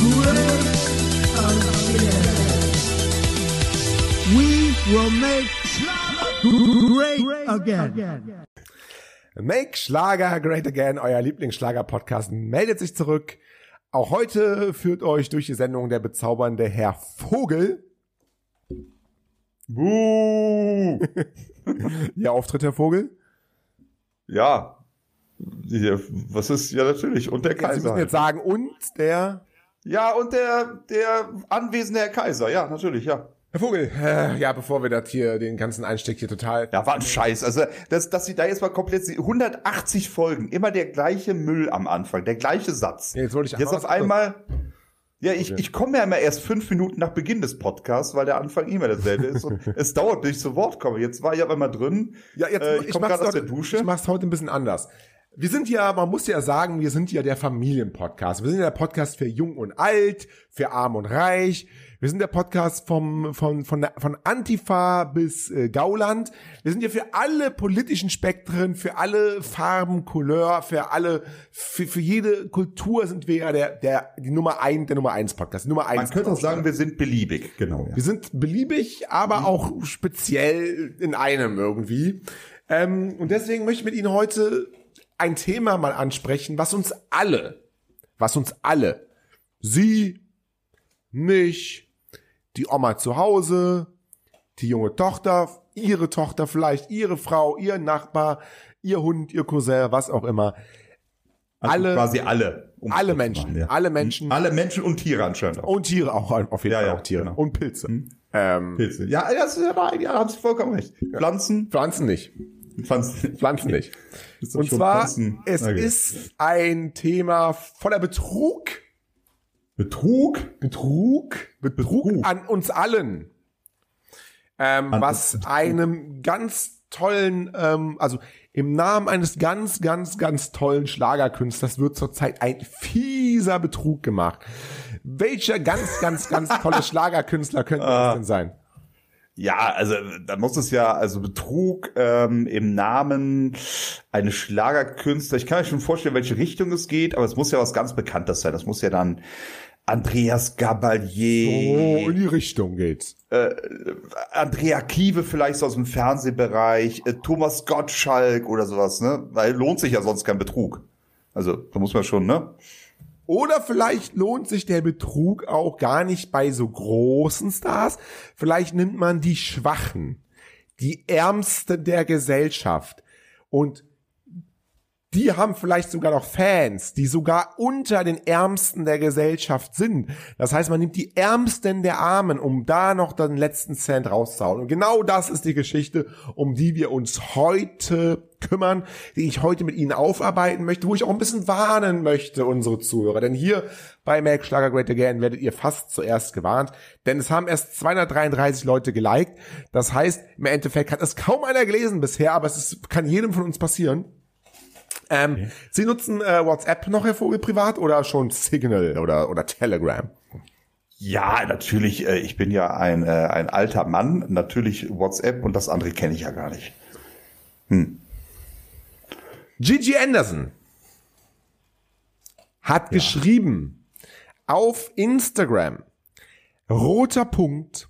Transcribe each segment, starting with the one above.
Great again. We will make great again. Make Schlager Great Again, euer Lieblingsschlager-Podcast, meldet sich zurück. Auch heute führt euch durch die Sendung der bezaubernde Herr Vogel. Buh. Ihr Auftritt, Herr Vogel. Ja. Was ist, ja natürlich, und der Ja, Sie Kaiser. müssen jetzt sagen, und der Ja, und der, der anwesende Herr Kaiser, ja, natürlich, ja. Herr Vogel. Äh, ja, bevor wir das hier, den ganzen Einstieg hier total. Ja, war ein Scheiß. Also, dass, dass sie da jetzt mal komplett, 180 Folgen, immer der gleiche Müll am Anfang, der gleiche Satz. Ja, jetzt wollte ich Jetzt auf einmal, ja, ich, ich komme ja immer erst fünf Minuten nach Beginn des Podcasts, weil der Anfang immer dasselbe ist und es dauert, bis ich zu Wort komme. Jetzt war ich aber mal drin. Ja, jetzt, äh, ich komme mach's gerade aus doch- der Dusche. Ich mach's heute ein bisschen anders. Wir sind ja, man muss ja sagen, wir sind ja der Familienpodcast. Wir sind ja der Podcast für Jung und Alt, für Arm und Reich. Wir sind der Podcast vom, von, von, von Antifa bis äh, Gauland. Wir sind ja für alle politischen Spektren, für alle Farben, Couleur, für alle, für, für jede Kultur sind wir ja der, der, die Nummer ein, der Nummer eins Podcast. Nummer eins. Man könnte auch sagen, wir sind beliebig, genau. Ja. Wir sind beliebig, aber auch speziell in einem irgendwie. Ähm, und deswegen möchte ich mit Ihnen heute ein Thema mal ansprechen, was uns alle, was uns alle, Sie, mich, die Oma zu Hause, die junge Tochter, Ihre Tochter vielleicht, Ihre Frau, Ihr Nachbar, Ihr Hund, Ihr Cousin, was auch immer. Also alle- quasi alle. um alle Menschen, machen, ja. alle Menschen Alle Menschen und Tiere anscheinend auch. und Tiere auch, auf jeden Ja, Fall ja, auch Tiere. genau. Und Pilze. Ähm, Pilze. Ja, das ist ja, ja, haben Sie vollkommen recht. Pflanzen, Pflanzen nicht. Pflanzen. Pflanzen nicht. Und zwar, Pflanzen. es Okay. ist ein Thema voller Betrug. Betrug. Betrug? Betrug, Betrug. an uns allen. Ähm, An was uns. einem ganz tollen, ähm, also im Namen eines ganz, ganz, ganz tollen Schlagerkünstlers wird zurzeit ein fieser Betrug gemacht. Welcher ganz, ganz, ganz tolle Schlagerkünstler könnte Ah. das denn sein? Ja, also da muss es ja, also Betrug ähm, im Namen eines Schlagerkünstler. Ich kann mir schon vorstellen, welche Richtung es geht, aber es muss ja was ganz Bekanntes sein. Das muss ja dann Andreas Gabalier, Oh, in die Richtung geht's. Andrea Kiewe vielleicht so aus dem Fernsehbereich, äh, Thomas Gottschalk oder sowas, ne? Weil lohnt sich ja sonst kein Betrug. Also, da muss man schon, ne? Oder vielleicht lohnt sich der Betrug auch gar nicht bei so großen Stars. Vielleicht nimmt man die Schwachen, die Ärmsten der Gesellschaft. Und die haben vielleicht sogar noch Fans, die sogar unter den Ärmsten der Gesellschaft sind. Das heißt, man nimmt die Ärmsten der Armen, um da noch den letzten Cent rauszuhauen. Und genau das ist die Geschichte, um die wir uns heute kümmern, die ich heute mit Ihnen aufarbeiten möchte, wo ich auch ein bisschen warnen möchte, unsere Zuhörer. Denn hier bei Make Schlager Great Again werdet ihr fast zuerst gewarnt, denn es haben erst 233 Leute geliked. Das heißt, im Endeffekt hat es kaum einer gelesen bisher, aber es ist, kann jedem von uns passieren. Ähm, Sie nutzen äh, WhatsApp noch, Herr Vogel, privat oder schon Signal oder, oder Telegram? Ja, natürlich, äh, ich bin ja ein, äh, ein alter Mann, natürlich WhatsApp und das andere kenne ich ja gar nicht. Gigi Anderson hat geschrieben auf Instagram, roter Punkt,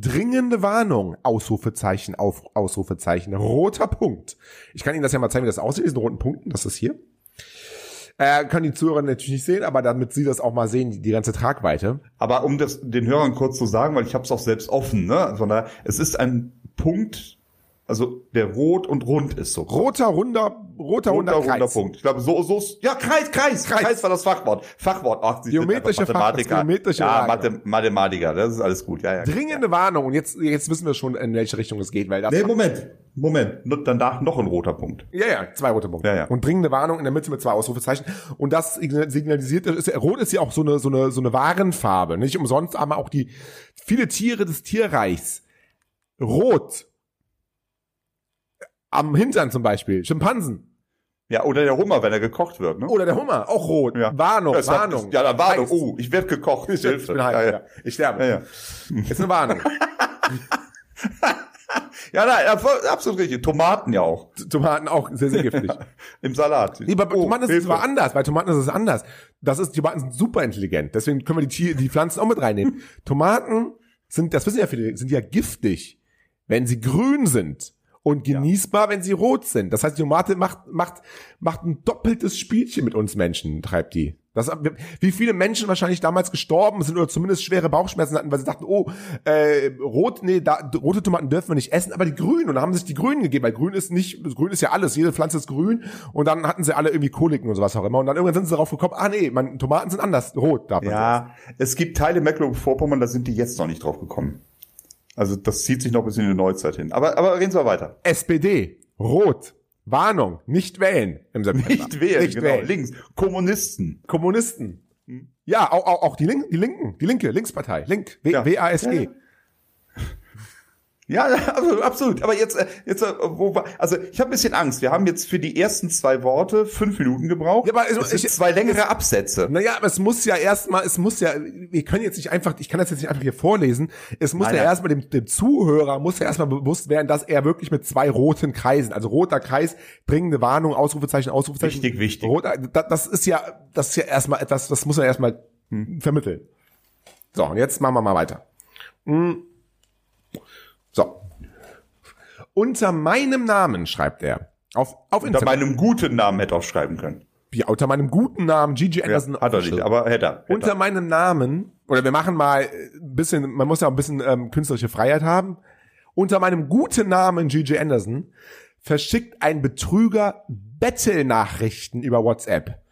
dringende Warnung, Ausrufezeichen, auf, Ausrufezeichen, roter Punkt. Ich kann Ihnen das ja mal zeigen, wie das aussieht, diesen roten Punkten, das ist hier. Äh, können die Zuhörer natürlich nicht sehen, aber damit Sie das auch mal sehen, die, die ganze Tragweite. Aber um das den Hörern kurz zu sagen, weil ich habe es auch selbst offen, ne? Sondern es ist ein Punkt Also der rot und rund ist so. Roter, runder, roter, runder, Runder, runder. Punkt. Ich glaube, so, so, ja, Kreis, Kreis, Kreis. Kreis, war das Fachwort. Fachwort. Ach, Sie sind Geometrische Fach- Mathematiker. das geometrische ja. Mathe, Mathematiker, das ist alles gut. Ja, ja. Dringende Warnung. Und jetzt, jetzt wissen wir schon, in welche Richtung es geht, weil das Nee, Moment, Moment. Nur Danach noch ein roter Punkt. Ja, ja, zwei rote Punkte. Ja, ja. Und dringende Warnung in der Mitte mit zwei Ausrufezeichen. Und das signalisiert, ist, rot ist ja auch so eine, so eine, so eine Warenfarbe. Nicht umsonst, aber auch die, viele Tiere des Tierreichs. Rot. Am Hintern zum Beispiel. Schimpansen. Ja, oder der Hummer, wenn er gekocht wird, ne? Oder der Hummer. Auch rot. Ja. Warnung, Ja, es hat- Warnung. Ja, dann Warnung. Heiß. Oh, ich werde gekocht. Ich, ich bin heiß, ja, ja. Ich sterbe. Ja, ja. Ist eine Warnung. ja nein, absolut richtig. Tomaten ja auch. Tomaten auch sehr, sehr giftig. Im Salat. Nee, bei Oh, Tomaten ist es Hilfe. aber anders. Bei Tomaten ist es anders. Das ist, Tomaten sind super intelligent. Deswegen können wir die, Tier, die Pflanzen auch mit reinnehmen. Tomaten sind, das wissen ja viele, sind ja giftig, wenn sie grün sind. Und genießbar, wenn sie rot sind. Das heißt, die Tomate macht, macht, macht ein doppeltes Spielchen mit uns Menschen, treibt die. Das, wie viele Menschen wahrscheinlich damals gestorben sind oder zumindest schwere Bauchschmerzen hatten, weil sie dachten, oh, äh, rot, nee, da, rote Tomaten dürfen wir nicht essen, aber die grünen. Und dann haben sich die grünen gegeben, weil grün ist nicht, grün ist ja alles, jede Pflanze ist grün. Und dann hatten sie alle irgendwie Koliken und sowas auch immer. Und dann irgendwann sind sie darauf gekommen, ah nee, man, Tomaten sind anders, rot darf man Ja, es gibt Teile Mecklenburg-Vorpommern, da sind die jetzt noch nicht drauf gekommen. Also das zieht sich noch bis in die Neuzeit hin. Aber, aber reden Sie mal weiter. SPD, rot, Warnung, nicht wählen im September. Nicht wählen, Nicht genau. wählen. Links. Kommunisten. Kommunisten. Ja, auch, auch, auch die, Link, die Linken, die Linke, Linkspartei, Link. WASG. Ja, ja. Ja, absolut, absolut. Aber jetzt, äh, jetzt, äh, wo war, also ich habe ein bisschen Angst. Wir haben jetzt für die ersten zwei Worte fünf Minuten gebraucht. Ja, aber es- es sind ich- zwei längere Absätze. Naja, aber es muss ja erstmal, es muss ja, wir können jetzt nicht einfach, ich kann das jetzt nicht einfach hier vorlesen. Es muss Nein, ja nein. erstmal dem, dem Zuhörer, muss ja erstmal bewusst werden, dass er wirklich mit zwei roten Kreisen, also roter Kreis, dringende Warnung, Ausrufezeichen, Ausrufezeichen. Wichtig, wichtig. Rot, das, ist ja, das ist ja erstmal etwas, das muss er erstmal Hm. vermitteln. So, und jetzt machen wir mal weiter. Hm. So. Unter meinem Namen schreibt er. Auf, auf Unter Instagram. meinem guten Namen hätte er auch schreiben können. Ja, unter meinem guten Namen, Gigi Ja, Anderson. hat er nicht, aber hätte er. Hätte Unter er. meinem Namen, oder wir machen mal ein bisschen, man muss ja auch ein bisschen ähm, künstlerische Freiheit haben. Unter meinem guten Namen Gigi Anderson verschickt ein Betrüger Bettelnachrichten über WhatsApp.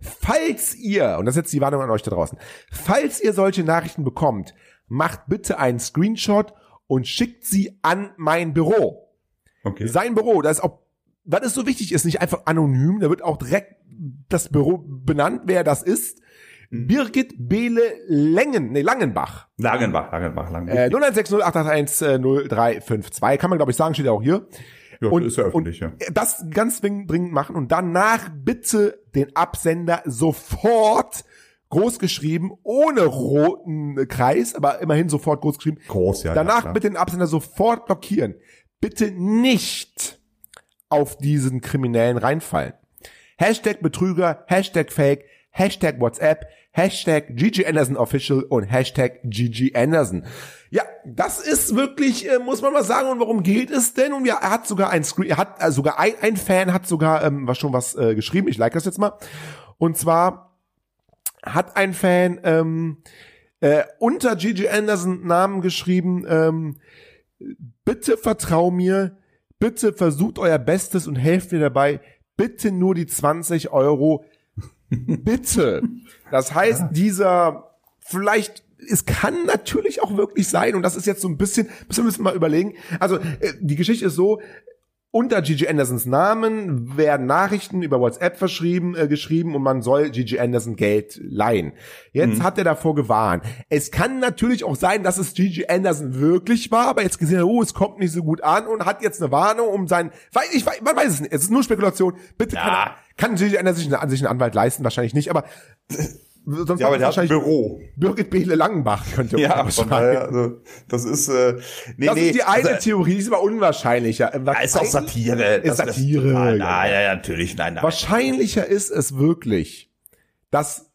Falls ihr, und das ist jetzt die Warnung an euch da draußen, falls ihr solche Nachrichten bekommt, macht bitte einen Screenshot und schickt sie an mein Büro. Okay. Sein Büro, das ist auch, was ist so wichtig ist, nicht einfach anonym, da wird auch direkt das Büro benannt, wer das ist. Mhm. Birgit Behle Lengen, nee, Langenbach. Langenbach, Langenbach, Langenbach. Äh, 016088100352, kann man glaube ich sagen, steht ja auch hier. Ja, und, ist ja öffentlich, und das ganz dringend machen und danach bitte den Absender sofort groß geschrieben, ohne roten Kreis, aber immerhin sofort groß geschrieben. Groß, ja. Danach ja, bitte den Absender sofort blockieren. Bitte nicht auf diesen Kriminellen reinfallen. Hashtag Betrüger, Hashtag Fake, Hashtag WhatsApp, Hashtag Gigi Anderson Official und Hashtag Gigi Anderson. Ja, das ist wirklich, äh, muss man mal sagen, und worum geht es denn? Und ja, er hat sogar ein Screen, er hat äh, sogar ein, ein Fan hat sogar ähm, was schon was äh, geschrieben. Ich like das jetzt mal. Und zwar hat ein Fan ähm, äh, unter Gigi Anderson Namen geschrieben, ähm, bitte vertrau mir, bitte versucht euer Bestes und helft mir dabei, bitte nur die 20 Euro, bitte. Das heißt, dieser, vielleicht, es kann natürlich auch wirklich sein, und das ist jetzt so ein bisschen, müssen wir mal überlegen, also äh, die Geschichte ist so, unter Gigi Andersons Namen werden Nachrichten über WhatsApp verschrieben, äh, geschrieben und man soll Gigi Anderson Geld leihen. Jetzt hat er davor gewarnt. Es kann natürlich auch sein, dass es Gigi Anderson wirklich war, aber jetzt gesehen, oh, es kommt nicht so gut an und hat jetzt eine Warnung um sein, weil ich weiß, man weiß es nicht, es ist nur Spekulation. Bitte Ja. kann, kann Gigi Anderson sich einen Anwalt leisten, wahrscheinlich nicht, aber sonst Ja, aber der hat ein wahrscheinlich Büro. Birgit Behle Langenbach könnte Ja, man von schreiben. daher, also, das ist, äh, nee, Das nee. ist die eine also, Theorie, die ist aber unwahrscheinlicher. ja, ist auch Satire. Ist Satire, Nein, ja. nein, ja, natürlich, nein, nein. Wahrscheinlicher ist es wirklich, dass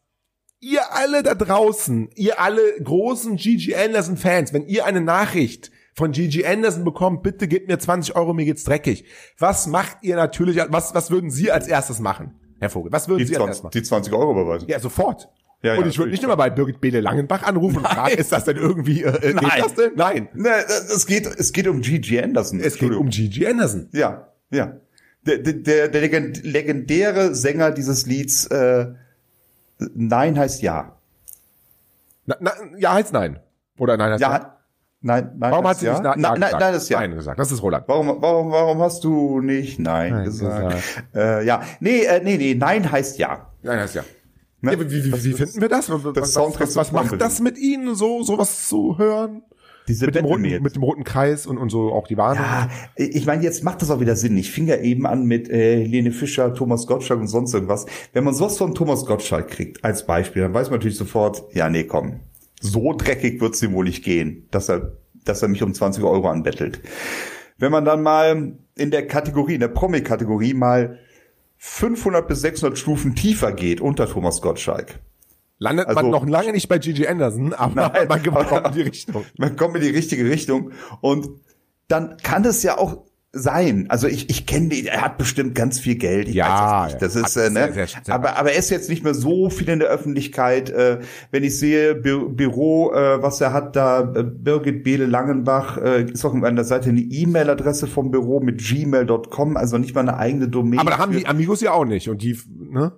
ihr alle da draußen, ihr alle großen Gigi Anderson Fans, wenn ihr eine Nachricht von Gigi Anderson bekommt, bitte gebt mir 20 Euro, mir geht's dreckig. Was macht ihr natürlich, was, was würden Sie als erstes machen, Herr Vogel? Was würden Die Sie als 20, erstes machen? die 20 Euro überweisen. Ja, sofort. Ja, ja, und ich würde nicht immer bei Birgit Bele Langenbach anrufen und fragen, ist das denn irgendwie, äh, geht Nein. das denn? Nein. Ne, es geht, es geht um Gigi Anderson. Es geht um Gigi Anderson. Ja, ja. Der, der, der legend- legendäre Sänger dieses Lieds, äh, Nein heißt Ja. Na, na, ja heißt nein. Oder nein heißt Ja, ja. nein, nein. Warum hat heißt sie ja? nicht nein, nein, ja nein, gesagt? nein, das ist ja. Nein gesagt. Das ist Roland. Warum, warum, warum hast du nicht Nein, Nein gesagt? gesagt. Äh, ja, nee, äh, nee, nee, Nein heißt Ja. Nein heißt ja. Ne? ja wie, wie, wie, wie finden wir das? Was, was, Soundtrack was, was macht das mit Ihnen, so sowas zu hören? Diese Mit dem, roten, mit dem roten Kreis und, und so auch die Warnung. Ja, ich meine, jetzt macht das auch wieder Sinn. Ich fing ja eben an mit äh, Helene Fischer, Thomas Gottschalk und sonst irgendwas. Wenn man sowas von Thomas Gottschalk kriegt als Beispiel, dann weiß man natürlich sofort, ja, nee, komm, so dreckig wird's ihm wohl nicht gehen, dass er, dass er mich um 20 Euro anbettelt. Wenn man dann mal in der Kategorie, in der Promi-Kategorie mal 500 bis 600 Stufen tiefer geht unter Thomas Gottschalk, Landet also- man noch lange nicht bei Gigi Anderson, aber Nein, man kommt in die Richtung. man kommt in die richtige Richtung. Und dann kann es ja auch sein. Also ich, ich kenne den, er hat bestimmt ganz viel Geld. Ich Ja, weiß das ja, nicht. Das ist, äh, ne? sehr, sehr, sehr- aber, aber er ist jetzt nicht mehr so viel in der Öffentlichkeit. Äh, wenn ich sehe, Bü Büro, äh, was er hat da, äh, Birgit Behle Langenbach, äh, ist auch an der Seite eine E-Mail-Adresse vom Büro mit gmail.com, also nicht mal eine eigene Domain. Aber da haben die Amigos ja auch nicht. Und die, ne?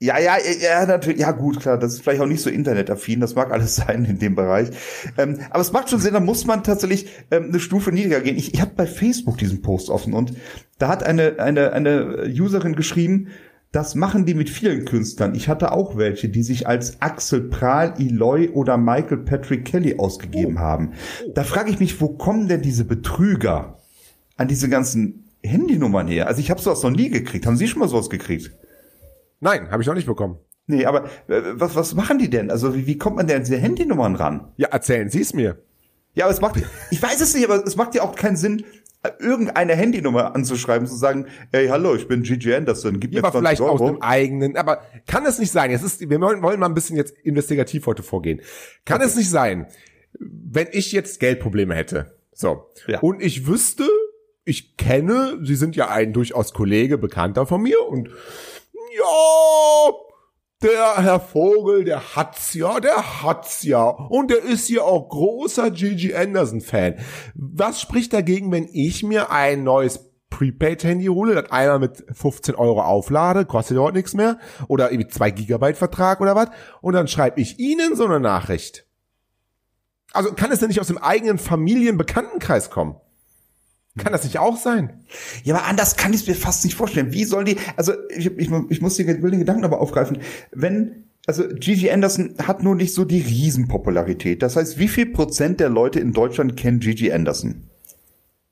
Ja, ja, ja, natürlich, ja gut, klar, das ist vielleicht auch nicht so internetaffin, das mag alles sein in dem Bereich. Ähm, aber es macht schon Sinn, da muss man tatsächlich ähm, eine Stufe niedriger gehen. Ich, ich habe bei Facebook diesen Post offen und da hat eine, eine, eine Userin geschrieben, das machen die mit vielen Künstlern. Ich hatte auch welche, die sich als Axel Prahl, Eloy oder Michael Patrick Kelly ausgegeben haben. Da frage ich mich, wo kommen denn diese Betrüger an diese ganzen Handynummern her? Also ich habe sowas noch nie gekriegt. Haben Sie schon mal sowas gekriegt? Nein, habe ich noch nicht bekommen. Nee, aber äh, was, was machen die denn? Also wie, wie kommt man denn an diese Handynummern ran? Ja, erzählen Sie es mir. Ja, aber es macht, ich weiß es nicht, aber es macht ja auch keinen Sinn, irgendeine Handynummer anzuschreiben, zu sagen, ey, hallo, ich bin Gigi Anderson, gib mir Ja, aber 20 vielleicht aus Euro. dem eigenen, aber kann es nicht sein, es ist, wir wollen, mal ein bisschen jetzt investigativ heute vorgehen. Kann es nicht sein, wenn ich jetzt Geldprobleme hätte, so, Ja. und ich wüsste, ich kenne, Sie sind ja ein durchaus Kollege, Bekannter von mir und ja, der Herr Vogel, der hat's ja, der hat's ja. Und der ist ja auch großer Gigi Anderson-Fan. Was spricht dagegen, wenn ich mir ein neues Prepaid-Handy hole, das einmal mit 15 Euro auflade, kostet ja auch nichts mehr, oder irgendwie 2 Gigabyte Vertrag oder was, und dann schreibe ich Ihnen so eine Nachricht. Also kann es denn nicht aus dem eigenen Familienbekanntenkreis kommen? Kann das nicht auch sein? Ja, aber anders kann ich es mir fast nicht vorstellen. Wie sollen die, also ich, ich, ich muss den, will den Gedanken aber aufgreifen, wenn, also Gigi Anderson hat nur nicht so die Riesenpopularität. Das heißt, wie viel Prozent der Leute in Deutschland kennen Gigi Anderson?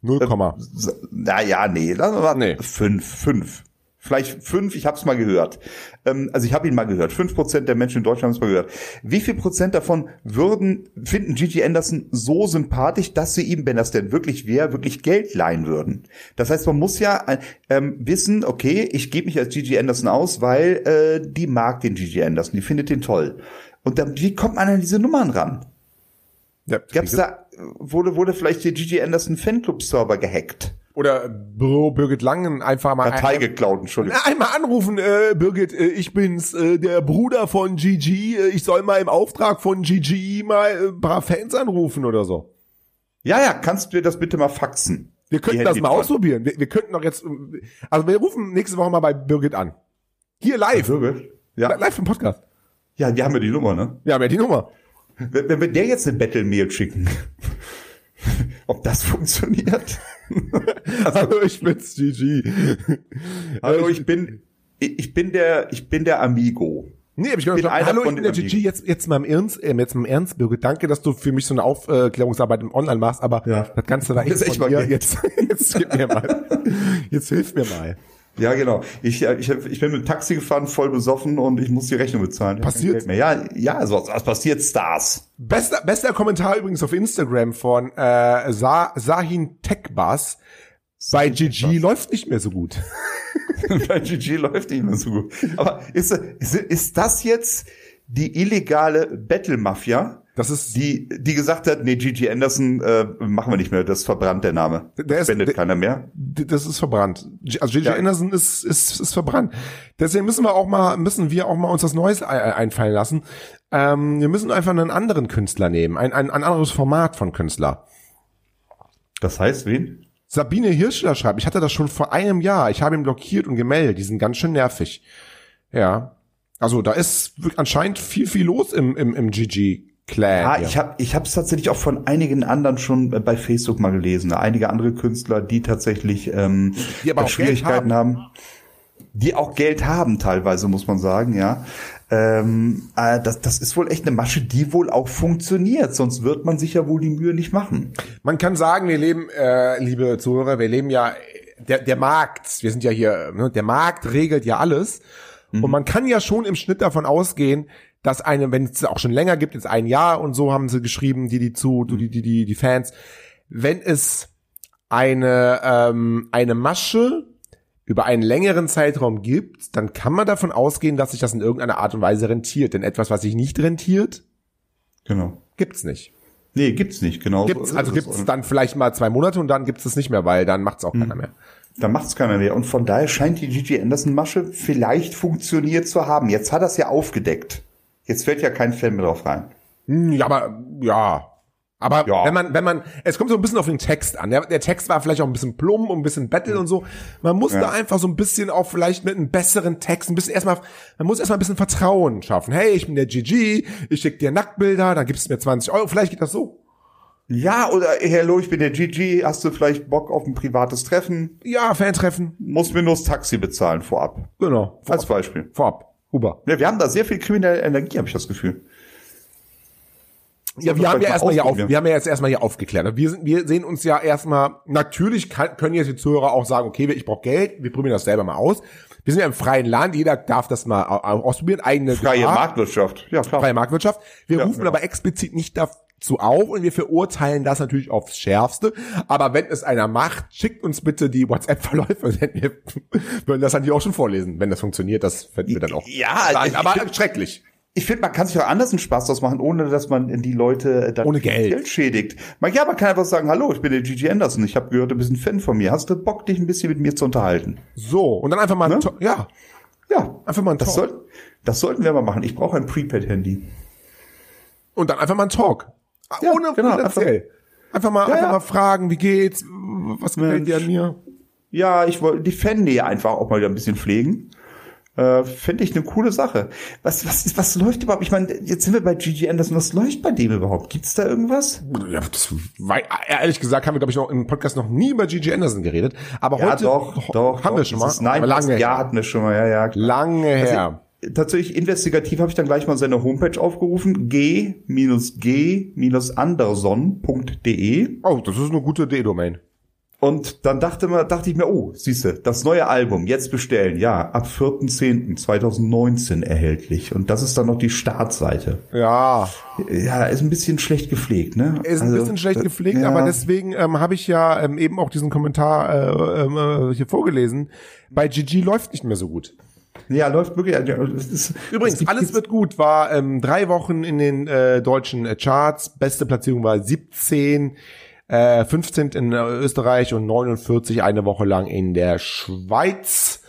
0, Na ja, nee, lass mal. Nee. Fünf, fünf. Vielleicht fünf, ich habe es mal gehört. Ähm, also ich habe ihn mal gehört. Fünf Prozent der Menschen in Deutschland haben es mal gehört. Wie viel Prozent davon würden, finden Gigi Anderson so sympathisch, dass sie ihm, wenn das denn wirklich wäre, wirklich Geld leihen würden? Das heißt, man muss ja äh, ähm, wissen, okay, ich gebe mich als Gigi Anderson aus, weil äh, die mag den Gigi Anderson, die findet den toll. Und dann, wie kommt man an diese Nummern ran? Ja, Gab's da, wurde, wurde vielleicht der Gigi Anderson Fanclub-Server gehackt? Oder Büro Birgit Langen einfach mal Datei geklaut, Entschuldigung. Einmal anrufen, äh, Birgit, äh, ich bin's, äh, der Bruder von Gigi, äh, ich soll mal im Auftrag von Gigi mal äh, ein paar Fans anrufen oder so. Ja, ja, kannst du mir das bitte mal faxen? Wir könnten das mal ausprobieren. Wir, wir könnten doch jetzt, äh, also wir rufen nächste Woche mal bei Birgit an. Hier live. Birgit? Ja. Live im Podcast. ja, die haben ja die Nummer, ne? Ja, wer hat die Nummer? Wenn, wenn wir der jetzt eine Battle-Mail schicken, ob das funktioniert? Hallo, ich bin's, Gigi. Hallo, ich bin, ich bin der, ich bin der Amigo. Nee, hab ich bin einer Hallo, ich bin der Gigi. Jetzt, jetzt mal im Ernst, äh, jetzt mal im Ernst, Birgit. Danke, dass du für mich so eine Aufklärungsarbeit im Online machst, aber Ja. das Ganze da Das ist echt von dir. Jetzt, jetzt gib mir mal. Jetzt hilf mir mal. Ja, genau. Ich, äh, ich, ich bin mit dem Taxi gefahren, voll besoffen und ich muss die Rechnung bezahlen. Ich Passiert? Ja, ja, so, was passiert Stars. Bester, bester Kommentar übrigens auf Instagram von äh, Sa Sahin Techbus. Bei Gigi läuft nicht mehr so gut. Bei GG läuft nicht mehr so gut. Aber ist, ist, ist das jetzt die illegale Battle-Mafia? Das ist die, die gesagt hat, nee, Gigi Anderson äh, machen wir nicht mehr, das ist verbrannt der Name. Der ist- Spendet der- keiner mehr. das ist verbrannt. Also J.J. Ja. Anderson ist, ist, ist verbrannt. Deswegen müssen wir auch mal, müssen wir auch mal uns was Neues ei- einfallen lassen. Ähm, wir müssen einfach einen anderen Künstler nehmen, ein, ein, ein anderes Format von Künstler. Das heißt, wen? Sabine Hirschler schreibt, ich hatte das schon vor einem Jahr, ich habe ihn blockiert und gemeldet, die sind ganz schön nervig. Ja. Also da ist anscheinend viel, viel los im, im, im GG-Clan. Ja, ich habe ich habe es tatsächlich auch von einigen anderen schon bei Facebook mal gelesen. Einige andere Künstler, die tatsächlich ähm, Die Schwierigkeiten Geld haben. Die auch Geld haben teilweise, muss man sagen, ja. Ähm, äh, das, das ist wohl echt eine Masche, die wohl auch funktioniert. Sonst wird man sich ja wohl die Mühe nicht machen. Man kann sagen, wir leben, äh, liebe Zuhörer, wir leben ja, der, der Markt, wir sind ja hier, ne, der Markt regelt ja alles. Und man kann ja schon im Schnitt davon ausgehen, dass eine, wenn es auch schon länger gibt, jetzt ein Jahr und so haben sie geschrieben, die, die zu, die, die, die, die Fans, wenn es eine, ähm, eine Masche über einen längeren Zeitraum gibt, dann kann man davon ausgehen, dass sich das in irgendeiner Art und Weise rentiert. Denn etwas, was sich nicht rentiert, Genau. gibt's nicht. Nee, gibt's nicht, genau. Gibt's, so also es. gibt's dann vielleicht mal zwei Monate und dann gibt's es nicht mehr, weil dann macht's auch keiner mehr. Da macht's keiner mehr. Und von daher scheint die Gigi Anderson Masche vielleicht funktioniert zu haben. Jetzt hat es ja aufgedeckt. Jetzt fällt ja kein Fan mehr drauf rein. Hm, Ja, aber ja. Aber Ja. wenn man, wenn man, es kommt so ein bisschen auf den Text an. Der, der Text war vielleicht auch ein bisschen plump und ein bisschen Battle und so. Man muss Ja. da einfach so ein bisschen auch vielleicht mit einem besseren Text, ein bisschen erstmal, man muss erstmal ein bisschen Vertrauen schaffen. Hey, ich bin der GG, ich schick dir Nacktbilder, dann gibst du mir 20 Euro, vielleicht geht das so. Ja, oder hello, ich bin der GG, hast du vielleicht Bock auf ein privates Treffen? Ja, Fantreffen, Muss mir nur das Taxi bezahlen vorab. genau. Als Vorab. Beispiel. Vorab. Huber. Ja, wir haben da sehr viel kriminelle Energie, habe ich das Gefühl. Ja, wir haben ja mal erstmal hier auf, wir haben ja jetzt erstmal hier aufgeklärt. Wir sind, wir sehen uns ja erstmal, natürlich kann, können jetzt die Zuhörer auch sagen, okay, ich brauche Geld, wir probieren das selber mal aus. Wir sind ja im freien Land, jeder darf das mal au- au- ausprobieren, eigene Freie Gefahr, Marktwirtschaft. Ja, klar. freie Marktwirtschaft. Wir Ja, rufen genau. aber explizit nicht dazu auf und wir verurteilen das natürlich aufs Schärfste. Aber wenn es einer macht, schickt uns bitte die WhatsApp-Verläufe, wir würden das natürlich auch schon vorlesen. Wenn das funktioniert, das werden wir dann auch Ja, sagen. aber ich- schrecklich. Ich finde, man kann sich auch anders einen Spaß draus machen, ohne dass man die Leute dann Ohne Geld. schädigt. Man, ja, man kann einfach sagen, hallo, ich bin der Gigi Anderson, ich habe gehört, du bist ein Fan von mir. Hast du Bock, dich ein bisschen mit mir zu unterhalten? So, und dann einfach mal, Ne? ja, Ja, einfach mal ein das, Talk. soll, das sollten wir mal machen. Ich brauche ein Prepaid-Handy. Und dann einfach mal ein Talk. Ja, Ohne genau, finanziell. Einfach, mal, Ja, einfach ja. mal fragen, wie geht's? Was gefällt Mensch. dir an mir? Ja, ich wollte die Fan-Nähe einfach auch mal wieder ein bisschen pflegen. Äh, Fände ich eine coole Sache. Was, was, ist, was läuft überhaupt? Ich meine, jetzt sind wir bei Gigi Anderson. Was läuft bei dem überhaupt? Gibt's da irgendwas? Ja, das, war, ehrlich gesagt haben wir, glaube ich, noch im Podcast noch nie über Gigi Anderson geredet. Aber Ja, heute doch, doch. haben doch. wir schon mal. Das ist- Nein, lange ja, her. hatten wir schon mal. Ja, ja. klar. Lange her. Tatsächlich investigativ habe ich dann gleich mal seine Homepage aufgerufen. g-g-anderson.de Oh, das ist eine gute D-Domain. Und dann dachte, man, dachte ich mir, oh, siehste, das neue Album, jetzt bestellen, ja, ab 4.10.2019 erhältlich. Und das ist dann noch die Startseite. Ja, Ja, ist ein bisschen schlecht gepflegt, ne? ist ein Also, bisschen schlecht äh, gepflegt, ja. aber deswegen ähm, habe ich ja ähm, eben auch diesen Kommentar äh, ähm, äh, hier vorgelesen. Bei Gigi läuft nicht mehr so gut. Ja, läuft wirklich. ja, es ist- es Übrigens, gibt alles wird gut. War ähm, drei Wochen in den äh, deutschen äh, Charts. Beste Platzierung war 17, äh, 15 in äh, Österreich und 49 eine Woche lang in der Schweiz.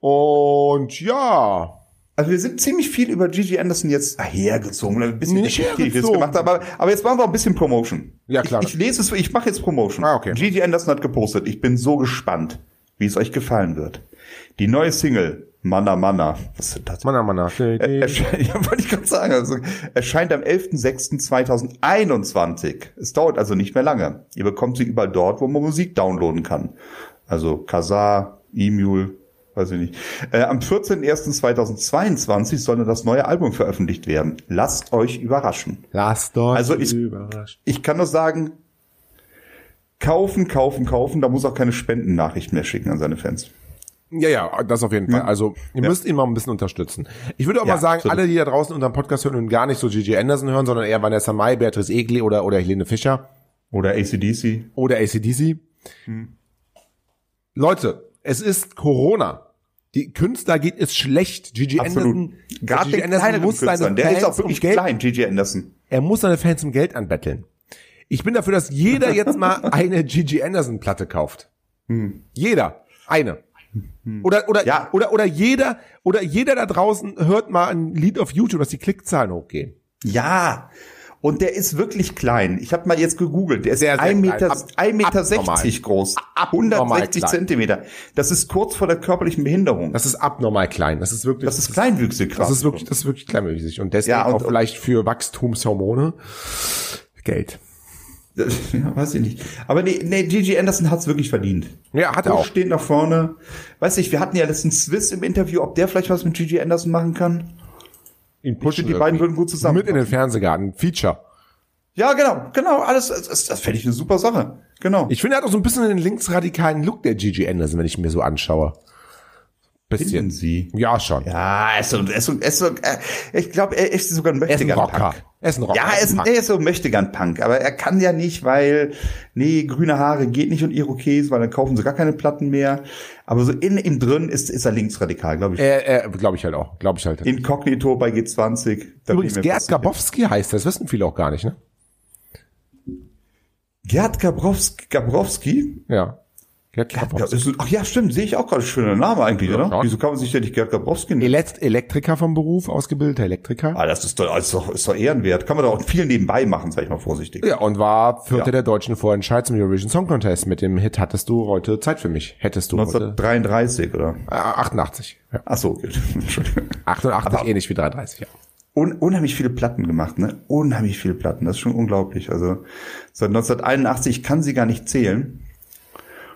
Und ja, Also wir sind ziemlich viel über Gigi Anderson jetzt hergezogen, ein bisschen Nicht hergezogen. gemacht, aber, aber jetzt machen wir ein bisschen Promotion. Ja, klar. Ich, ich lese es, ich mache jetzt Promotion. Ah, okay. Gigi Anderson hat gepostet. Ich bin so gespannt, wie es euch gefallen wird. Die neue Single Manna Manna. Was ist das? Mann, Mann, Mann. Erscheint, ja, wollte ich gerade sagen. Also, erscheint am 11.06.2021. Es dauert also nicht mehr lange. Ihr bekommt sie überall dort, wo man Musik downloaden kann. Also Kazaa, E-Mule, weiß ich nicht. Äh, am 14.01.2022 soll dann das neue Album veröffentlicht werden. Lasst euch überraschen. Lasst euch Also ich- überraschen. Ich kann nur sagen, kaufen, kaufen, kaufen. Da muss auch keine Spendennachricht mehr schicken an seine Fans. Ja, ja, das auf jeden Fall. Also, ihr Ja. müsst ihn mal ein bisschen unterstützen. Ich würde auch Ja, mal sagen, alle, die da draußen unseren Podcast hören und gar nicht so Gigi Anderson hören, sondern eher Vanessa Mai, Beatrice Egli oder, oder Helene Fischer Oder ACDC. oder ACDC. Hm. Leute, es ist Corona. Die Künstler geht es schlecht. Gigi Absolut. Anderson, Gerade Gigi kleineren muss seine Künstlern, der Fans ist auch wirklich Geld, klein, Gigi Anderson. Er muss seine Fans um Geld anbetteln. Ich bin dafür, dass jeder jetzt mal eine Gigi Anderson Platte kauft. Jeder. Eine. Oder, oder, Ja. oder, oder jeder, oder jeder da draußen hört mal ein Lied auf YouTube, dass die Klickzahlen hochgehen. Ja. Und der ist wirklich klein. Ich habe mal jetzt gegoogelt. Der ist Sehr, sehr 1 Meter. Ab- 1 Meter abnormal. 60 groß. Abnormal 160 klein. Zentimeter. Das ist kurz vor der körperlichen Behinderung. Das, Das ist abnormal klein. Das ist wirklich, ist kleinwüchsig das ist wirklich, das ist wirklich kleinwüchsig. Und deswegen Ja, und- auch vielleicht für Wachstumshormone Geld. ja, weiß ich nicht. Aber nee, nee Gigi Anderson hat's wirklich verdient. Ja, hat er auch. steht nach vorne. Weiß ich, wir hatten ja letztens Swiss im Interview, ob der vielleicht was mit Gigi Anderson machen kann. Ihn Ich finde, die beiden würden gut zusammen. Mit in den Fernsehgarten. Feature. Ja, genau, genau, alles, das, das, fände ich eine super Sache. Genau. Ich finde, er hat auch so ein bisschen den linksradikalen Look der Gigi Anderson, wenn ich mir so anschaue. Bisschen. Finden Sie? Ja, schon. Ja, er ist so, er ist so, er ist so äh, ich glaube, er ist sogar ein er. Möchtegern-Punk. Er ist ein Rocker. Ja, er ist, ein, er ist so ein Möchtegern-Punk, aber er kann ja nicht, weil, nee, grüne Haare geht nicht und Irokes, weil dann kaufen sie gar keine Platten mehr. Aber so in ihm drin ist, ist er linksradikal, glaube ich. Er, er, glaube ich halt auch. Glaube ich halt. Inkognito bei G20. da bin Übrigens, Gerd. Gabowski heißt das, wissen viele auch gar nicht, ne? Gerd Gabrowski, Gabrowski? Ja. Gerd Ja, Gabowski. ist, ach ja, stimmt, sehe ich auch gerade. Schöner Name eigentlich, oder? schon. Wieso kann man sich denn nicht Gerd Gabrowski nennen? Elekt Elektriker vom Beruf, ausgebildeter Elektriker. Ah, das ist doch, ist doch, ist doch ehrenwert. Kann man doch auch viel nebenbei machen, sag ich mal vorsichtig. Ja, und war Vierter Ja. der deutschen Vorentscheid zum Eurovision Song Contest mit dem Hit Hattest du heute Zeit für mich? Hättest du heute? 1933, oder? Äh, 88. Ja. Ach so, okay. Entschuldigung. 88 Aber- ähnlich wie 33, ja. Un unheimlich viele Platten gemacht, ne? Unheimlich viele Platten. Das ist schon unglaublich. Also seit 1981 ich kann sie gar nicht zählen.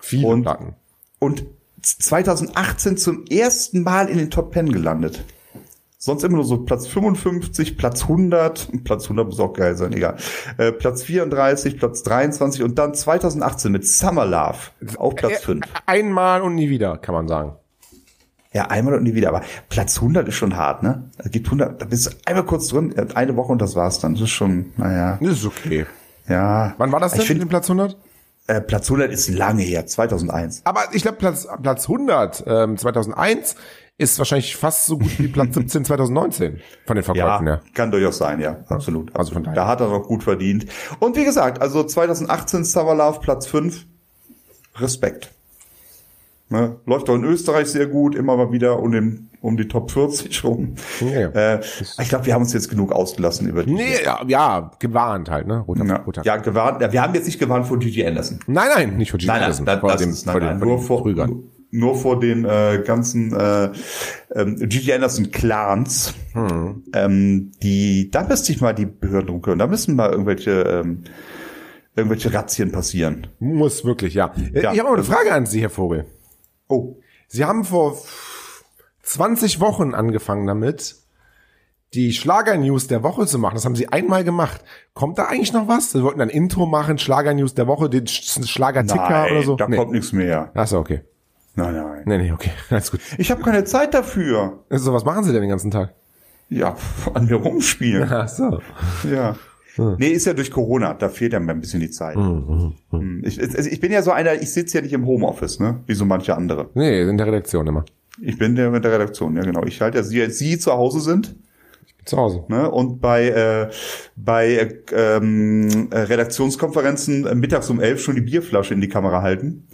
Viele Und- Platten. Und 2018 zum ersten Mal in den Top 10 gelandet. Sonst immer nur so Platz 55, Platz 100, Platz 100 muss auch geil sein, egal. Äh, Platz 34, Platz 23 und dann 2018 mit Summer Love auf Platz 5. Einmal und nie wieder, kann man sagen. Ja, einmal und nie wieder. Aber Platz 100 ist schon hart, ne? Es gibt 100, da bist du einmal kurz drin, eine Woche und das war's dann. Das ist schon, naja, Das ist okay. ja. Wann war das denn, Ich finde, den Platz 100? Äh, Platz 100 ist lange her, 2001. Aber ich glaube, Platz, Platz 100 ähm, 2001 ist wahrscheinlich fast so gut wie Platz 17 2019 von den Verkäufen Ja, her. kann durchaus sein, ja, absolut. Also von daher. Da hat er noch gut verdient. Und wie gesagt, also 2018 Summer Love Platz 5. Respekt. Ne? Läuft auch in Österreich sehr gut, immer mal wieder um, den, um die Top 40 rum. Ja. Äh, ich glaube, wir haben uns jetzt genug ausgelassen über die. Nee, ja, ja, gewarnt halt, ne? Roter, Ja, roter. ja, gewarnt. Ja, wir haben jetzt nicht gewarnt vor Gigi Anderson. Nein, nein, nicht von Gigi Nein, nein, Anderson, das, vor das dem, ist, nein, vor nein, dem, nur vor vor, den Trügern. nur vor den äh, ganzen äh, ähm, Gigi Anderson Clans. Hm. Ähm, die, da müsste ich mal die Behörden drum kümmern. Da müssen mal irgendwelche ähm, irgendwelche Razzien passieren. Muss wirklich, ja. Äh, Ja, ich habe noch eine also- Frage an Sie, Herr Vogel. Oh, Sie haben vor 20 Wochen angefangen damit, die Schlager-News der Woche zu machen. Das haben Sie einmal gemacht. Kommt da eigentlich noch was? Sie wollten ein Intro machen, Schlager-News der Woche, den Sch- Schlager-Ticker oder so? da kommt nichts mehr. Ach so, okay. Nein, nein. Nee, nee, okay. Alles gut. Ich habe keine Zeit dafür. Also, was machen Sie denn den ganzen Tag? Ja, an mir rumspielen. Ach so. Ja. Nee, ist ja durch Corona, da fehlt ja mir ein bisschen die Zeit. Hm, Ich, also ich bin ja so einer, ich sitze ja nicht im Homeoffice, ne? Wie so manche andere. Nee, in der Redaktion immer. Ich bin der mit der Redaktion, ja genau. Ich halte ja Sie, Sie zu Hause sind, Zu Hause. ne? Und bei äh, bei äh, ähm, äh, Redaktionskonferenzen mittags um elf schon die Bierflasche in die Kamera halten.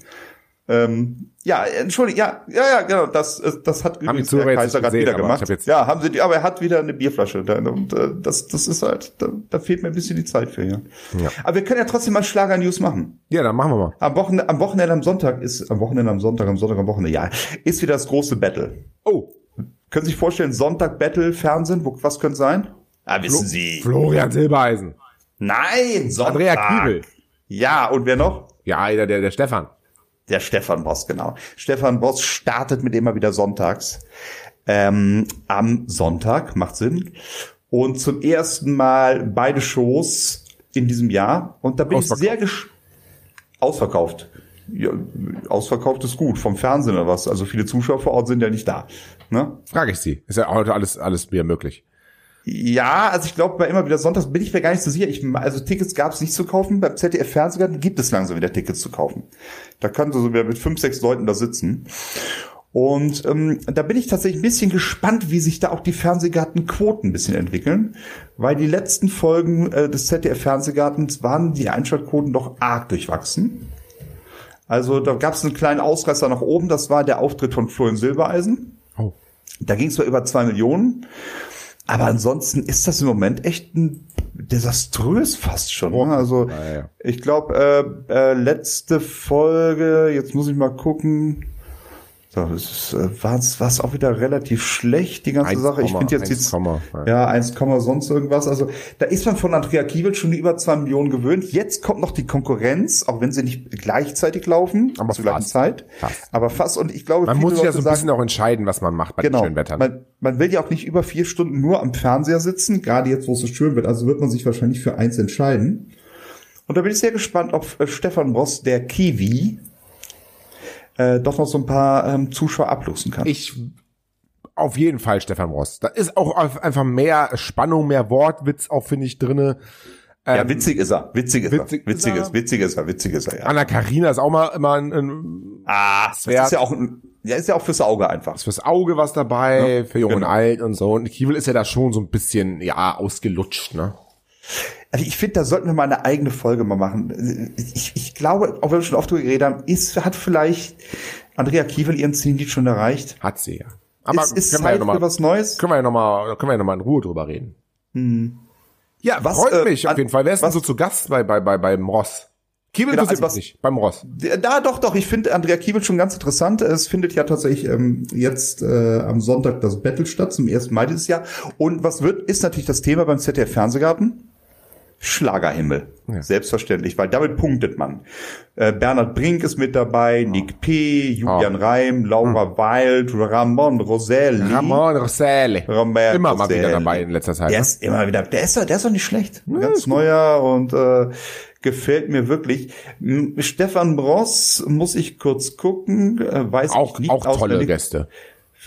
Ähm, ja, entschuldigung, ja, ja, ja, genau, das, das hat die übrigens der Kaiser gerade wieder gemacht. Ja, haben sie, die, aber er hat wieder eine Bierflasche. Da, und äh, das, das ist halt, da, da fehlt mir ein bisschen die Zeit für hier. Ja. Aber wir können ja trotzdem mal Schlager-News machen. Ja, dann machen wir mal. Am Wochenende, am Wochenende, am Sonntag ist, am Wochenende, am Sonntag, am Sonntag, am Wochenende, ja, ist wieder das große Battle. Oh, Können Sie sich vorstellen, Sonntag Battle, Fernsehen, wo, was könnte sein? Ah, wissen Sie. Florian Silbereisen. Nein, Sonntag. Andrea Kübel. Ja, und wer noch? Ja, der, der, der Stefan. Der Stefan Boss, genau. Stefan Boss startet mit immer wieder sonntags. Ähm, am Sonntag, macht Sinn. Und zum ersten Mal beide Shows in diesem Jahr. Und da bin ich sehr gesch ausverkauft. Ja, ausverkauft ist gut, vom Fernsehen oder was. Also viele Zuschauer vor Ort sind ja nicht da. Ne? Frage ich Sie. Ist ja heute alles, alles wieder möglich. Ja, also ich glaube, bei immer wieder Sonntags bin ich mir gar nicht so sicher. Ich, also Tickets gab es nicht zu kaufen. Beim ZDF Fernsehgarten gibt es langsam wieder Tickets zu kaufen. Da kannst du so wieder mit fünf, sechs Leuten da sitzen. Und ähm, da bin ich tatsächlich ein bisschen gespannt, wie sich da auch die Fernsehgartenquoten ein bisschen entwickeln, weil die letzten Folgen äh, des ZDF Fernsehgartens waren die Einschaltquoten doch arg durchwachsen. Also da gab es einen kleinen Ausreißer nach oben, das war der Auftritt von Florian Silbereisen. Oh. Da ging es über zwei Millionen, aber ansonsten ist das im Moment echt ein desaströs fast schon. Ne? Also Ja, ja. ich glaube, äh, äh, letzte Folge, jetzt muss ich mal gucken. So, das ist, äh, war es auch wieder relativ schlecht, die ganze 1, Sache. Ich finde jetzt 1, die, ja. ja, 1, sonst irgendwas. Also da ist man von Andrea Kiewel schon über zwei Millionen gewöhnt. Jetzt kommt noch die Konkurrenz, auch wenn sie nicht gleichzeitig laufen, Aber zur gleichen fast. Zeit. Fast. Aber fast. Und ich glaube, Man muss ja so ein sagen, bisschen auch entscheiden, was man macht bei Genau. dem schönen Wetter. Man, man will ja auch nicht über vier Stunden nur am Fernseher sitzen, gerade jetzt, wo es so schön wird. Also wird man sich wahrscheinlich für eins entscheiden. Und da bin ich sehr gespannt, ob äh, Stefan Ross, der Kiwi, äh, doch noch so ein paar ähm, Zuschauer abluchsen kann. Ich auf jeden Fall Stefan Ross. Da ist auch einfach mehr Spannung, mehr Wortwitz auch finde ich drinne. ja, witzig ist er. Witzig ist witzig er. ist Witzig er. ist, witzig ist er, witzig ist er, ja. Anna Karina ist auch mal immer ein, ein Ah, das wert. ist ja auch, ein, ja, ist ja auch fürs Auge einfach. ist fürs Auge was dabei, für Jung und genau. Alt und so. Und Kiewel ist ja da schon so ein bisschen, ja, ausgelutscht, ne? Also ich finde, da sollten wir mal eine eigene Folge mal machen. Ich, ich glaube, auch wenn wir schon oft drüber geredet haben, ist, hat vielleicht Andrea Kiewel ihren Ziellied schon erreicht. Hat sie ja. Aber ist, ist wir ja Zeit noch mal, für was Neues? können wir ja noch mal, können wir ja noch mal in Ruhe drüber reden. Ja, Was, freut äh, mich auf an- jeden Fall. Wer ist denn so zu Gast bei, bei, bei, beim Ross? Kiewel Genau, also was- nicht, beim Ross. Da doch, doch, ich finde Andrea Kiewel schon ganz interessant. Es findet ja tatsächlich ähm, jetzt äh, am Sonntag das Battle statt, zum 1. Mai dieses Jahr. Und was wird, ist natürlich das Thema beim ZDF Fernsehgarten. Schlagerhimmel. Ja. Selbstverständlich, weil damit punktet man. Äh, Bernhard Brink ist mit dabei, Nick P., Julian Reim, Laura Wild, Ramon Roselli. Ramon Rosselli. Romer Immer mal wieder Roselli. dabei in letzter Zeit. Der ne? ist immer wieder, der ist, der ist doch nicht schlecht. Ein ganz neuer und äh, gefällt mir wirklich. Stefan Bross muss ich kurz gucken, äh, weiß Auch, ich nicht auch tolle auswendig. Gäste.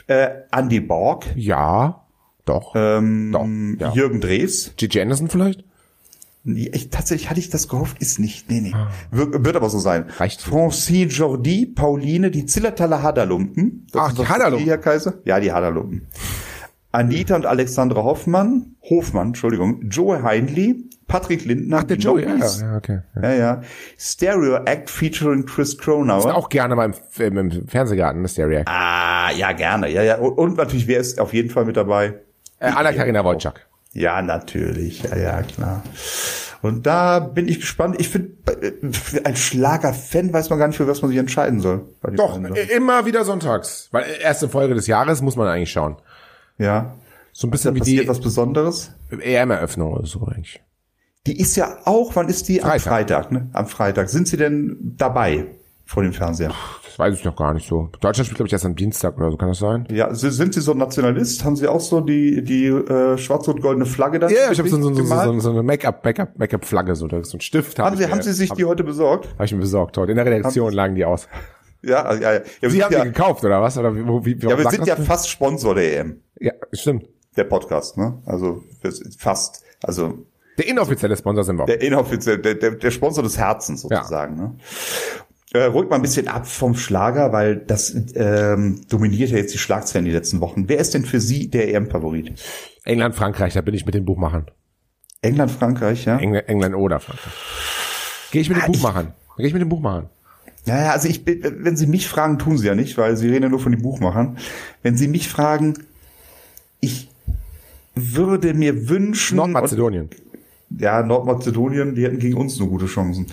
Äh, Andy Borg, Ja, doch. ähm, Doch, ja. Jürgen Drews. Gigi Anderson vielleicht? Nee, Ich, tatsächlich hatte ich das gehofft, ist nicht. Nee, nee. Wir, wird aber so sein. Ah. Reicht. Francine Jordi, Pauline, die Zillertaler Haderlumpen. Das Ach, ist die Haderlumpen. Herr Kaiser? Ja, die Haderlumpen. Anita und Alexandra Hoffmann, Hofmann, Entschuldigung, Joe Heinley, Patrick Lindner, Ach, der die Joey, ja, ja, okay. Ja. Ja, ja. Stereo Act featuring Chris Cronauer. Auch gerne beim F- im Fernsehgarten, das ist der React. ah, ja, gerne. Ja, ja. Und, und natürlich, wer ist auf jeden Fall mit dabei? Äh, Anna-Karina Wojcik. Ja, natürlich. Ja, ja, klar. Und da bin ich gespannt. Ich finde, äh, als Schlager-Fan weiß man gar nicht, für was man sich entscheiden soll. Doch, äh, Sachen. immer wieder sonntags. Weil äh, erste Folge des Jahres muss man eigentlich schauen. Ja. So ein bisschen wie passiert die was Besonderes. EM-Eröffnung oder so eigentlich. Die ist ja auch, wann ist die? Am Freitag. Freitag, ne? Am Freitag. Sind Sie denn dabei vor dem Fernseher? Das weiß ich noch gar nicht so. Deutschland spielt, glaube ich, erst am Dienstag oder so, kann das sein? Ja, sind Sie so Nationalist? Haben Sie auch so die, die äh, schwarz-rot-goldene Flagge da? Ja, ich habe so, so, so, so, so, eine Make-up, Make-up, Make-up-Flagge, so, so ein Stift. Haben ich Sie, mir- haben Sie sich hab, die heute besorgt? Hab ich mir besorgt heute. In der Redaktion lagen die aus. Ja, ja, ja. ja Sie haben ja, die gekauft, oder was? Oder wie, wie, wie ja, wir sind ja fast Sponsor der EM. Ja, stimmt. Der Podcast, ne? Also fast. Also Der inoffizielle Sponsor sind wir. auch. der inoffiziell, der, der, der Sponsor des Herzens sozusagen. Ne? Äh, ruhig mal ein bisschen ab vom Schlager, weil das ähm, dominiert ja jetzt die Schlagzeilen die letzten Wochen. Wer ist denn für Sie der EM-Favorit? England, Frankreich, da bin ich mit den Buchmachern. England, Frankreich, ja? England, England oder Frankreich. Gehe ich mit den Ah, ich- Buchmachern. Gehe ich mit den Buchmachern. Ja, ja, also ich, bin- wenn Sie mich fragen, tun Sie ja nicht, weil Sie reden ja nur von den Buchmachern. Wenn Sie mich fragen, ich würde mir wünschen, Nordmazedonien. ja, Nordmazedonien, die hätten gegen uns nur gute Chancen.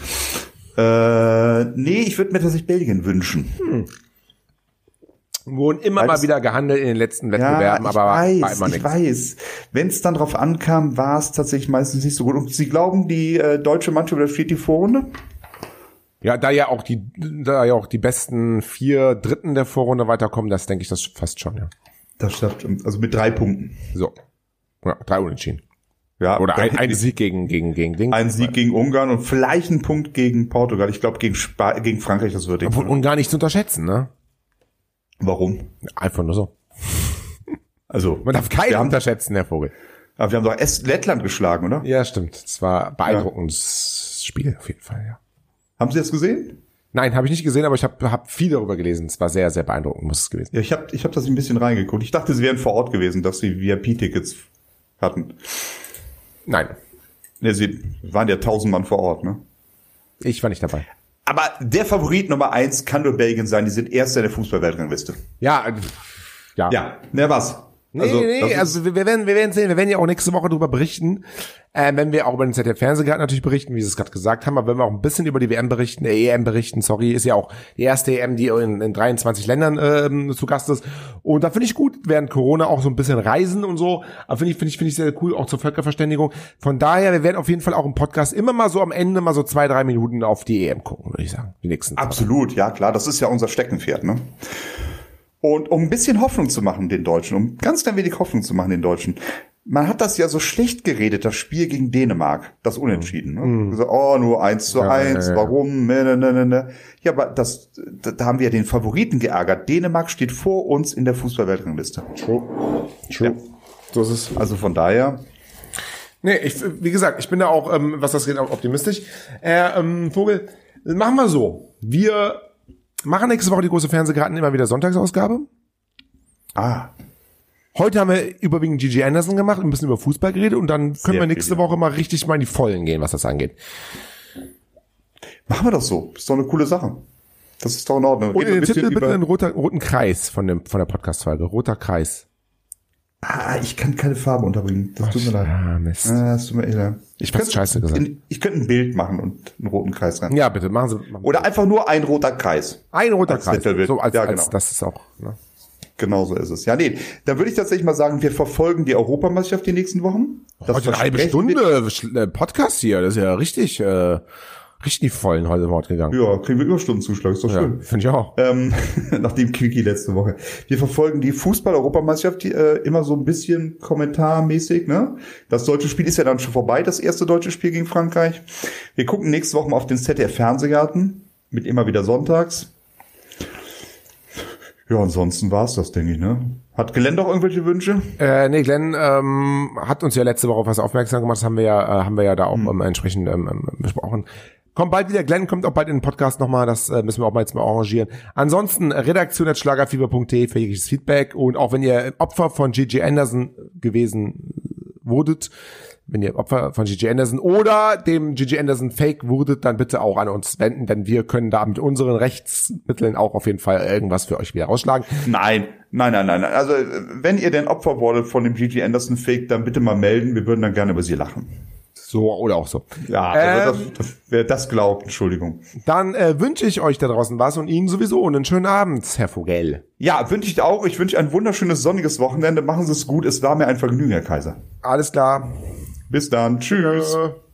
Äh, nee, ich würde mir tatsächlich Belgien wünschen. Wurden immer Weil mal wieder gehandelt in den letzten Wettbewerben, ich aber war weiß, immer ich nichts. weiß. Wenn es dann drauf ankam, war es tatsächlich meistens nicht so gut. Und Sie glauben, die äh, deutsche Mannschaft übersteht die Vorrunde? Ja, da ja auch die, da ja auch die besten vier Dritten der Vorrunde weiterkommen, das denke ich das fast schon, ja. Das stimmt. Also mit drei Punkten. So. Ja, drei Unentschieden. Ja, Oder ein, ein Sieg gegen, gegen, gegen Ding. Ein Sieg gegen Ungarn und vielleicht ein Punkt gegen Portugal. Ich glaube, gegen, Spa gegen Frankreich, das würde ich. Obwohl, und gar nicht zu unterschätzen, ne? Warum? Einfach nur so. Also, Man darf keinen haben, unterschätzen, Herr Vogel. aber wir haben doch Est Lettland geschlagen, oder? Ja, stimmt. Es war ein beeindruckendes Spiel auf jeden Fall, ja. Haben Sie das gesehen? Nein, habe ich nicht gesehen, aber ich habe hab viel darüber gelesen. Es war sehr, sehr beeindruckend, muss es gewesen. Ja, ich habe ich hab das ein bisschen reingeguckt. Ich dachte, sie wären vor Ort gewesen, dass sie VIP-Tickets hatten. Nein, Ne, sie waren ja tausend Mann vor Ort, ne? ich war nicht dabei. Aber der Favorit Nummer eins kann nur Belgien sein. Die sind erster in der Fußballweltrangliste. Ja, äh, ja. Ja, ne, was? Nee, nee, das ist- also wir werden, wir werden sehen, wir werden ja auch nächste Woche darüber berichten, äh, wenn wir auch über den ZDF-Fernsehgarten natürlich berichten, wie Sie es gerade gesagt haben, aber wenn wir auch ein bisschen über die WM berichten, äh, EM berichten, sorry, ist ja auch die erste EM, die in, in 23 Ländern ähm, zu Gast ist. Und da finde ich gut, während Corona auch so ein bisschen reisen und so, aber finde ich, finde ich, finde ich sehr cool, auch zur Völkerverständigung. Von daher, wir werden auf jeden Fall auch im Podcast immer mal so am Ende mal so zwei, drei Minuten auf die EM gucken, würde ich sagen, die nächsten. Tage. Absolut, ja klar, das ist ja unser Steckenpferd, ne? Und um ein bisschen Hoffnung zu machen den Deutschen, um ganz klein wenig Hoffnung zu machen den Deutschen. Man hat das ja so schlecht geredet, das Spiel gegen Dänemark, das Unentschieden. Ne? Gesagt, oh, nur eins zu Ja, eins, ja, ja. warum? Ne, ne, ne, ne, ne. Ja, aber das, da, haben wir ja den Favoriten geärgert. Dänemark steht vor uns in der Fußballweltrangliste. True. True. So ist es. Also von daher, Nee, ich, wie gesagt, ich bin da auch, ähm, was das geht, optimistisch. Äh, ähm, Vogel, machen wir so. Wir machen nächste Woche die große Fernsehgarten immer wieder Sonntagsausgabe. ah, Heute haben wir überwiegend Gigi Anderson gemacht, ein bisschen über Fußball geredet und dann können wir nächste Woche mal richtig mal in die Vollen gehen, was das angeht. machen wir das so. Ist doch eine coole Sache. Das ist doch in Ordnung. Und in den Titel bitte einen roter, roten Kreis von, dem, von der Podcast-Folge. Roter Kreis. Ah, ich kann keine Farbe unterbringen. Das tut mir leid. Ah, Mist. Ah, das tut mir leid. Ich hab's könnte- scheiße gesagt. in- Ich könnte ein Bild machen und einen roten Kreis rein. Ja, bitte, machen Sie. Machen. Oder einfach nur ein roter Kreis. Ein roter als Kreis. Titelbild. So als, Ja, als genau. das ist auch. Ne? Genau so ist es. Ja, nee. Dann würde ich tatsächlich mal sagen, wir verfolgen die Europameisterschaft die nächsten Wochen. Das Heute eine halbe Stunde äh, Podcast hier. Das ist ja richtig, äh, richtig in Vollen heute Wort gegangen. Ja, kriegen wir Überstundenzuschlag. Ist doch Ja, schön. finde ich auch. Ähm, nach dem Quickie letzte Woche. Wir verfolgen die Fußball-Europameisterschaft äh, immer so ein bisschen kommentarmäßig. Ne? Das deutsche Spiel ist ja dann schon vorbei, das erste deutsche Spiel gegen Frankreich. Wir gucken nächste Woche mal auf den ZDF-Fernsehgarten mit immer wieder sonntags. Ja, ansonsten war's das, denke ich. Ne? Hat Glenn doch irgendwelche Wünsche? Äh, nee, Glenn ähm, hat uns ja letzte Woche auf was aufmerksam gemacht. Das haben wir ja, äh, haben wir ja da auch ähm, entsprechend ähm, ähm, besprochen. Kommt bald wieder. Glenn kommt auch bald in den Podcast nochmal. Das äh, müssen wir auch mal jetzt mal arrangieren. Ansonsten redaktion.schlagerfieber.de für jegliches Feedback. Und auch wenn ihr Opfer von Gigi Anderson gewesen wurdet, wenn ihr Opfer von Gigi Anderson oder dem Gigi Anderson Fake wurdet, dann bitte auch an uns wenden, denn wir können da mit unseren Rechtsmitteln auch auf jeden Fall irgendwas für euch wieder rausschlagen. Nein, nein, nein, nein. Also wenn ihr denn Opfer wurdet von dem Gigi Anderson Fake, dann bitte mal melden. Wir würden dann gerne über sie lachen. So oder auch so. Ja, also Ähm, das, das, wer das glaubt, Entschuldigung. Dann äh, wünsche ich euch da draußen was und Ihnen sowieso einen schönen Abend, Herr Vogel. Ja, wünsche ich auch. Ich wünsche ein wunderschönes sonniges Wochenende. Machen Sie es gut. Es war mir ein Vergnügen, Herr Kaiser. Alles klar. Bis dann. Tschüss. Äh.